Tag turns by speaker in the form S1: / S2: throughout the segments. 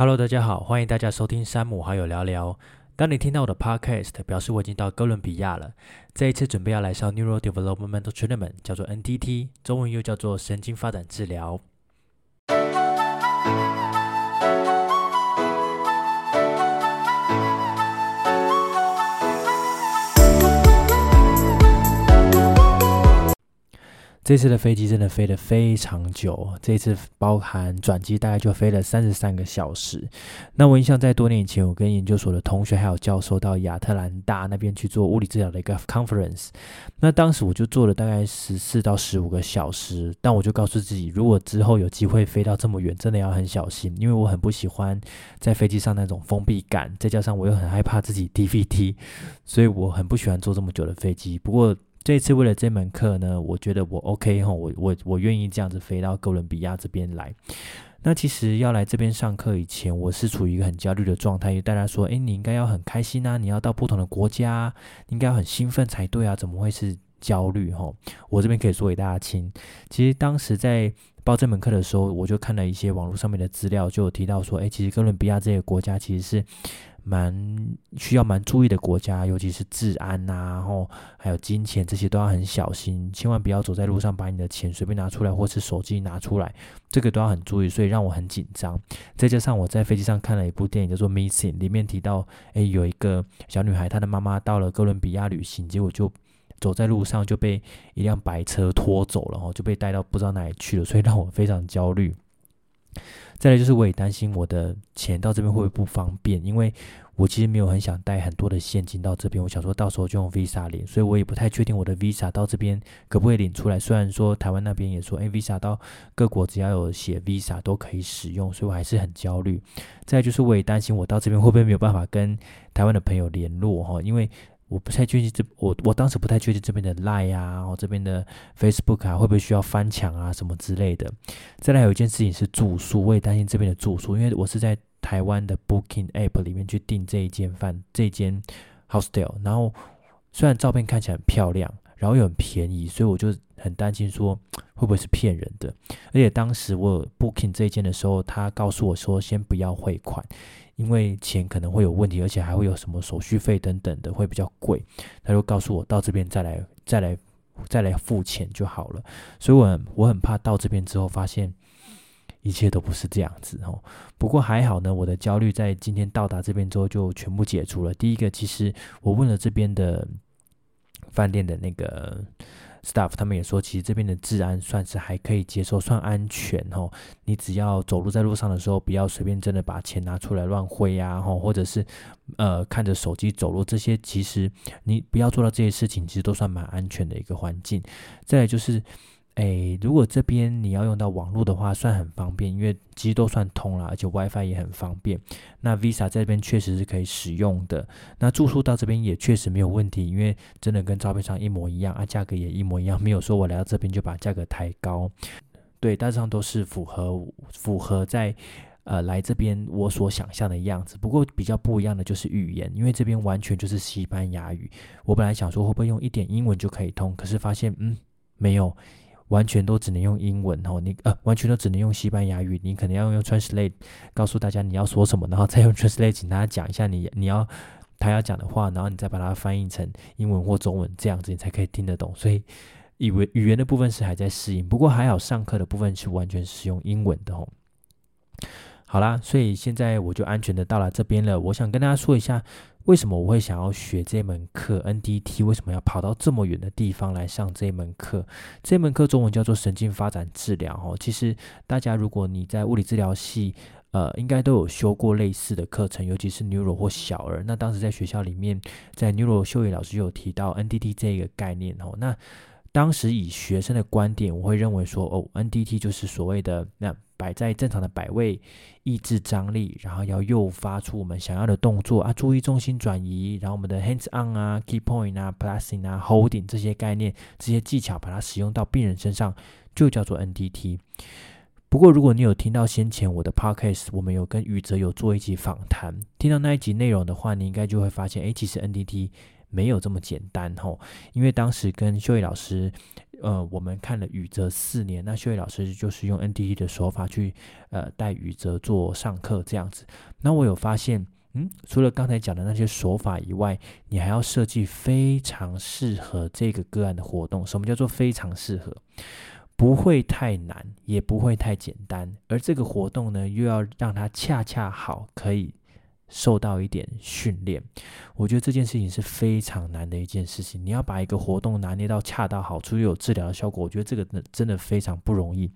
S1: Hello，大家好，欢迎大家收听山姆好友聊聊。当你听到我的 Podcast，表示我已经到哥伦比亚了。这一次准备要来上 Neuro Developmental Treatment，叫做 NTT，中文又叫做神经发展治疗。这次的飞机真的飞得非常久，这次包含转机大概就飞了三十三个小时。那我印象在多年以前，我跟研究所的同学还有教授到亚特兰大那边去做物理治疗的一个 conference。那当时我就坐了大概十四到十五个小时，但我就告诉自己，如果之后有机会飞到这么远，真的要很小心，因为我很不喜欢在飞机上那种封闭感，再加上我又很害怕自己 DVT，所以我很不喜欢坐这么久的飞机。不过这次为了这门课呢，我觉得我 OK 哈，我我我愿意这样子飞到哥伦比亚这边来。那其实要来这边上课以前，我是处于一个很焦虑的状态，因为大家说，哎，你应该要很开心啊，你要到不同的国家，应该要很兴奋才对啊，怎么会是焦虑哈？我这边可以说给大家听，其实当时在报这门课的时候，我就看了一些网络上面的资料，就有提到说，哎，其实哥伦比亚这个国家其实是。蛮需要蛮注意的国家，尤其是治安呐，然后还有金钱这些都要很小心，千万不要走在路上把你的钱随便拿出来，或是手机拿出来，这个都要很注意，所以让我很紧张。再加上我在飞机上看了一部电影叫做《Missing》，里面提到，诶，有一个小女孩，她的妈妈到了哥伦比亚旅行，结果就走在路上就被一辆白车拖走了，哦，就被带到不知道哪里去了，所以让我非常焦虑。再来就是，我也担心我的钱到这边会不会不方便，因为我其实没有很想带很多的现金到这边，我想说到时候就用 Visa 领，所以我也不太确定我的 Visa 到这边可不可以领出来。虽然说台湾那边也说，哎，Visa 到各国只要有写 Visa 都可以使用，所以我还是很焦虑。再就是，我也担心我到这边会不会没有办法跟台湾的朋友联络哈，因为。我不太确定这我我当时不太确定这边的 Line 啊，然后这边的 Facebook 啊，会不会需要翻墙啊什么之类的。再来有一件事情是住宿，我也担心这边的住宿，因为我是在台湾的 Booking App 里面去订这一间饭这间 Hostel，然后虽然照片看起来很漂亮，然后又很便宜，所以我就很担心说会不会是骗人的。而且当时我 Booking 这一间的时候，他告诉我说先不要汇款。因为钱可能会有问题，而且还会有什么手续费等等的，会比较贵。他就告诉我到这边再来、再来、再来付钱就好了。所以，我我很怕到这边之后发现一切都不是这样子哦。不过还好呢，我的焦虑在今天到达这边之后就全部解除了。第一个，其实我问了这边的饭店的那个。Staff 他们也说，其实这边的治安算是还可以接受，算安全哦。你只要走路在路上的时候，不要随便真的把钱拿出来乱挥呀，吼，或者是呃看着手机走路，这些其实你不要做到这些事情，其实都算蛮安全的一个环境。再来就是。哎，如果这边你要用到网络的话，算很方便，因为其实都算通了，而且 WiFi 也很方便。那 Visa 在这边确实是可以使用的。那住宿到这边也确实没有问题，因为真的跟照片上一模一样啊，价格也一模一样，没有说我来到这边就把价格抬高。对，大致上都是符合符合在呃来这边我所想象的样子。不过比较不一样的就是语言，因为这边完全就是西班牙语。我本来想说会不会用一点英文就可以通，可是发现嗯没有。完全都只能用英文哦，你呃，完全都只能用西班牙语，你可能要用 translate 告诉大家你要说什么，然后再用 translate 请大家讲一下你你要他要讲的话，然后你再把它翻译成英文或中文，这样子你才可以听得懂。所以以为语言的部分是还在适应，不过还好上课的部分是完全使用英文的哦。好啦，所以现在我就安全的到了这边了。我想跟大家说一下，为什么我会想要学这门课 NDT，为什么要跑到这么远的地方来上这门课？这门课中文叫做神经发展治疗哦。其实大家如果你在物理治疗系，呃，应该都有修过类似的课程，尤其是 Neuro 或小儿。那当时在学校里面，在 Neuro 秀野老师有提到 NDT 这个概念哦。那当时以学生的观点，我会认为说，哦，NDT 就是所谓的那。摆在正常的摆位，抑制张力，然后要诱发出我们想要的动作啊，注意重心转移，然后我们的 hands on 啊，key point 啊，placing 啊，holding 这些概念、这些技巧，把它使用到病人身上，就叫做 NDT。不过，如果你有听到先前我的 podcast，我们有跟宇哲有做一集访谈，听到那一集内容的话，你应该就会发现，哎，其实 NDT。没有这么简单吼，因为当时跟秀伟老师呃，我们看了宇哲四年，那秀慧老师就是用 NDT 的手法去呃带宇哲做上课这样子。那我有发现，嗯，除了刚才讲的那些手法以外，你还要设计非常适合这个个案的活动。什么叫做非常适合？不会太难，也不会太简单，而这个活动呢，又要让它恰恰好可以。受到一点训练，我觉得这件事情是非常难的一件事情。你要把一个活动拿捏到恰到好处，又有治疗的效果，我觉得这个真的非常不容易。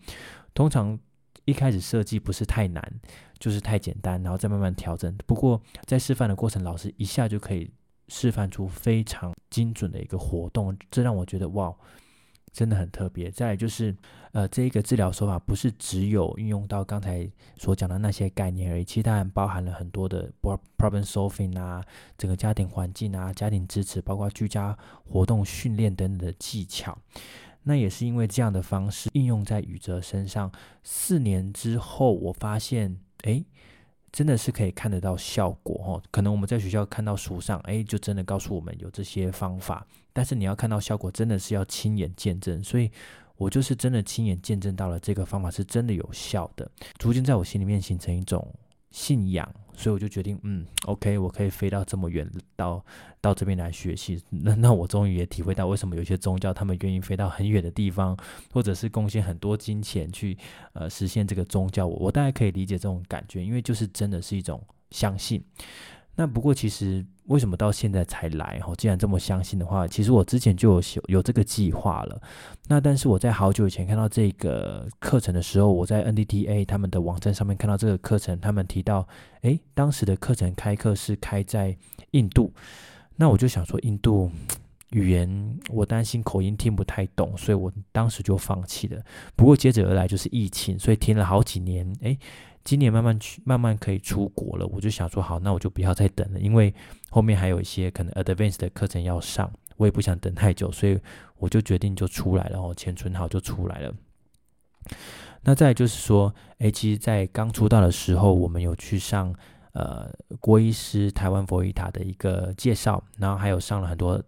S1: 通常一开始设计不是太难，就是太简单，然后再慢慢调整。不过在示范的过程，老师一下就可以示范出非常精准的一个活动，这让我觉得哇！真的很特别。再来就是，呃，这一个治疗手法不是只有运用到刚才所讲的那些概念而已，其实它还包含了很多的 problem solving 啊，整个家庭环境啊，家庭支持，包括居家活动训练等等的技巧。那也是因为这样的方式应用在宇哲身上，四年之后，我发现，哎。真的是可以看得到效果哦。可能我们在学校看到书上，哎，就真的告诉我们有这些方法。但是你要看到效果，真的是要亲眼见证。所以我就是真的亲眼见证到了这个方法是真的有效的，逐渐在我心里面形成一种。信仰，所以我就决定，嗯，OK，我可以飞到这么远，到到这边来学习。那那我终于也体会到，为什么有些宗教他们愿意飞到很远的地方，或者是贡献很多金钱去呃实现这个宗教。我我大概可以理解这种感觉，因为就是真的是一种相信。那不过其实为什么到现在才来？哈，既然这么相信的话，其实我之前就有有这个计划了。那但是我在好久以前看到这个课程的时候，我在 NDTA 他们的网站上面看到这个课程，他们提到，诶，当时的课程开课是开在印度。那我就想说，印度语言我担心口音听不太懂，所以我当时就放弃了。不过接着而来就是疫情，所以停了好几年。诶。今年慢慢去，慢慢可以出国了。我就想说，好，那我就不要再等了，因为后面还有一些可能 advanced 的课程要上，我也不想等太久，所以我就决定就出来了。哦，钱存好就出来了。那再就是说，诶，其实，在刚出道的时候，我们有去上呃郭医师台湾佛医塔的一个介绍，然后还有上了很多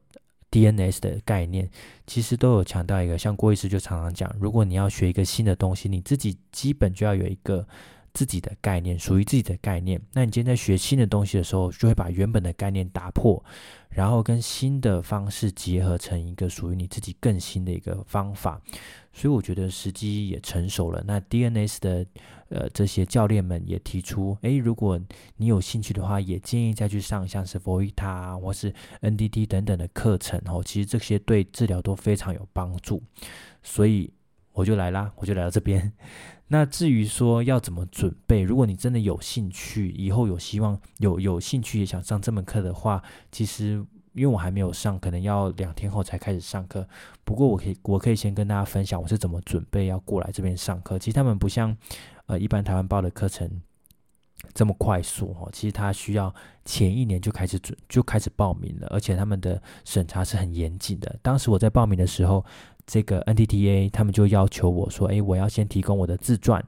S1: DNS 的概念，其实都有强调一个，像郭医师就常常讲，如果你要学一个新的东西，你自己基本就要有一个。自己的概念属于自己的概念，那你今天在学新的东西的时候，就会把原本的概念打破，然后跟新的方式结合成一个属于你自己更新的一个方法。所以我觉得时机也成熟了。那 DNS 的呃这些教练们也提出，诶，如果你有兴趣的话，也建议再去上像是 Voita 或是 NDT 等等的课程哦。其实这些对治疗都非常有帮助。所以我就来啦，我就来到这边。那至于说要怎么准备，如果你真的有兴趣，以后有希望有有兴趣也想上这门课的话，其实因为我还没有上，可能要两天后才开始上课。不过我可以我可以先跟大家分享我是怎么准备要过来这边上课。其实他们不像呃一般台湾报的课程这么快速哦，其实他需要前一年就开始准就开始报名了，而且他们的审查是很严谨的。当时我在报名的时候。这个 NTTA 他们就要求我说：“诶，我要先提供我的自传，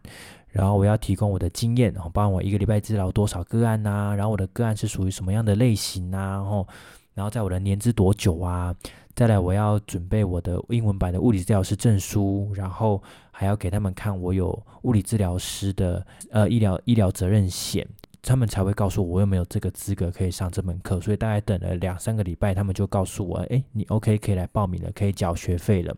S1: 然后我要提供我的经验，然后帮我一个礼拜治疗多少个案呐？然后我的个案是属于什么样的类型啊？然后，然后在我的年资多久啊？再来，我要准备我的英文版的物理治疗师证书，然后还要给他们看我有物理治疗师的呃医疗医疗责任险。”他们才会告诉我我有没有这个资格可以上这门课，所以大概等了两三个礼拜，他们就告诉我，哎，你 OK 可以来报名了，可以缴学费了。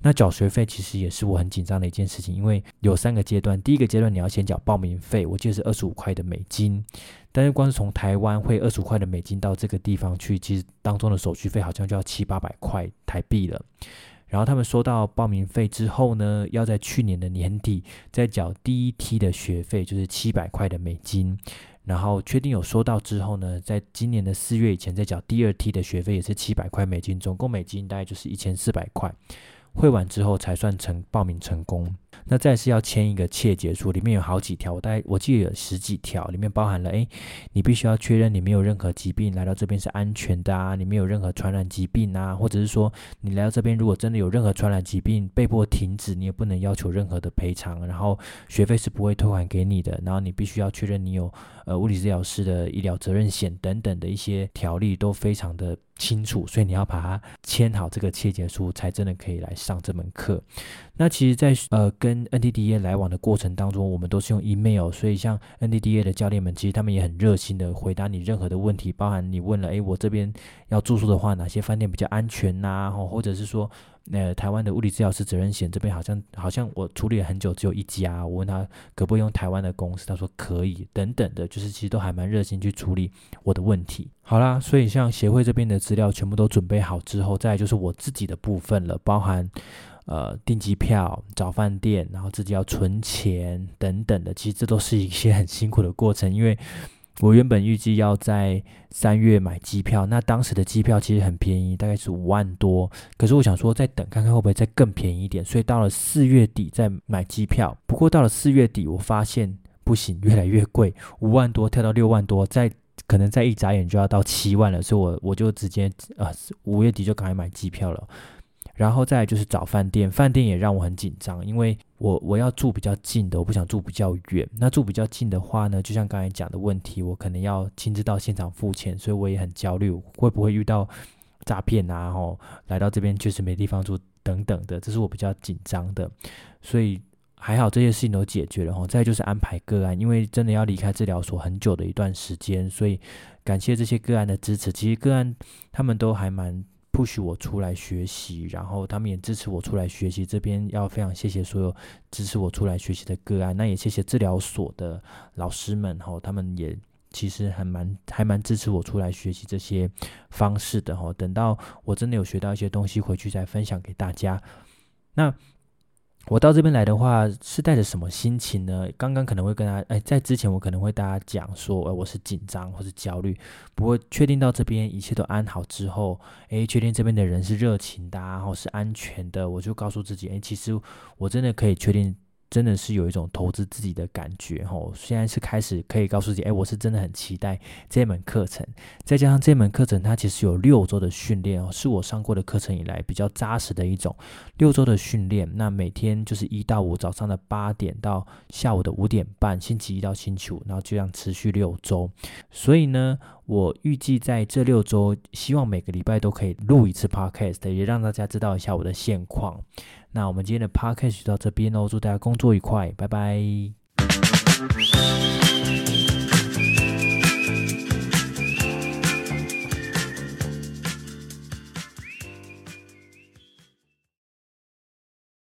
S1: 那缴学费其实也是我很紧张的一件事情，因为有三个阶段，第一个阶段你要先缴报名费，我记得是二十五块的美金，但是光是从台湾汇二十五块的美金到这个地方去，其实当中的手续费好像就要七八百块台币了。然后他们收到报名费之后呢，要在去年的年底再缴第一梯的学费，就是七百块的美金。然后确定有收到之后呢，在今年的四月以前再缴第二梯的学费，也是七百块美金，总共美金大概就是一千四百块。汇完之后才算成报名成功。那再是要签一个切结书，里面有好几条，我大概我记得有十几条，里面包含了，诶，你必须要确认你没有任何疾病，来到这边是安全的啊，你没有任何传染疾病啊，或者是说你来到这边如果真的有任何传染疾病被迫停止，你也不能要求任何的赔偿，然后学费是不会退还给你的，然后你必须要确认你有呃物理治疗师的医疗责任险等等的一些条例都非常的。清楚，所以你要把它签好这个切结书，才真的可以来上这门课。那其实，在呃跟 NDDA 来往的过程当中，我们都是用 email，所以像 NDDA 的教练们，其实他们也很热心的回答你任何的问题，包含你问了，诶，我这边要住宿的话，哪些饭店比较安全呐？或者是说。那台湾的物理治疗师责任险这边好像好像我处理了很久，只有一家。我问他可不可以用台湾的公司，他说可以。等等的，就是其实都还蛮热心去处理我的问题。好啦，所以像协会这边的资料全部都准备好之后，再就是我自己的部分了，包含呃订机票、找饭店，然后自己要存钱等等的。其实这都是一些很辛苦的过程，因为。我原本预计要在三月买机票，那当时的机票其实很便宜，大概是五万多。可是我想说再等看看会不会再更便宜一点，所以到了四月底再买机票。不过到了四月底，我发现不行，越来越贵，五万多跳到六万多，再可能再一眨眼就要到七万了，所以我我就直接呃五月底就赶快买机票了。然后再就是找饭店，饭店也让我很紧张，因为我我要住比较近的，我不想住比较远。那住比较近的话呢，就像刚才讲的问题，我可能要亲自到现场付钱，所以我也很焦虑，会不会遇到诈骗啊？吼，来到这边确实没地方住等等的，这是我比较紧张的。所以还好这些事情都解决了吼。再就是安排个案，因为真的要离开治疗所很久的一段时间，所以感谢这些个案的支持。其实个案他们都还蛮。不许我出来学习，然后他们也支持我出来学习。这边要非常谢谢所有支持我出来学习的个案，那也谢谢治疗所的老师们哈，他们也其实还蛮还蛮支持我出来学习这些方式的哈。等到我真的有学到一些东西回去再分享给大家。那。我到这边来的话，是带着什么心情呢？刚刚可能会跟大家，哎，在之前我可能会大家讲说，哎，我是紧张或是焦虑。不过确定到这边一切都安好之后，哎，确定这边的人是热情的，然后是安全的，我就告诉自己，哎，其实我真的可以确定。真的是有一种投资自己的感觉吼，现在是开始可以告诉自己，哎，我是真的很期待这门课程。再加上这门课程，它其实有六周的训练哦，是我上过的课程以来比较扎实的一种六周的训练。那每天就是一到五早上的八点到下午的五点半，星期一到星期五，然后就这样持续六周。所以呢，我预计在这六周，希望每个礼拜都可以录一次 podcast，也让大家知道一下我的现况。那我们今天的 podcast 就到这边喽，祝大家工作愉快，拜拜。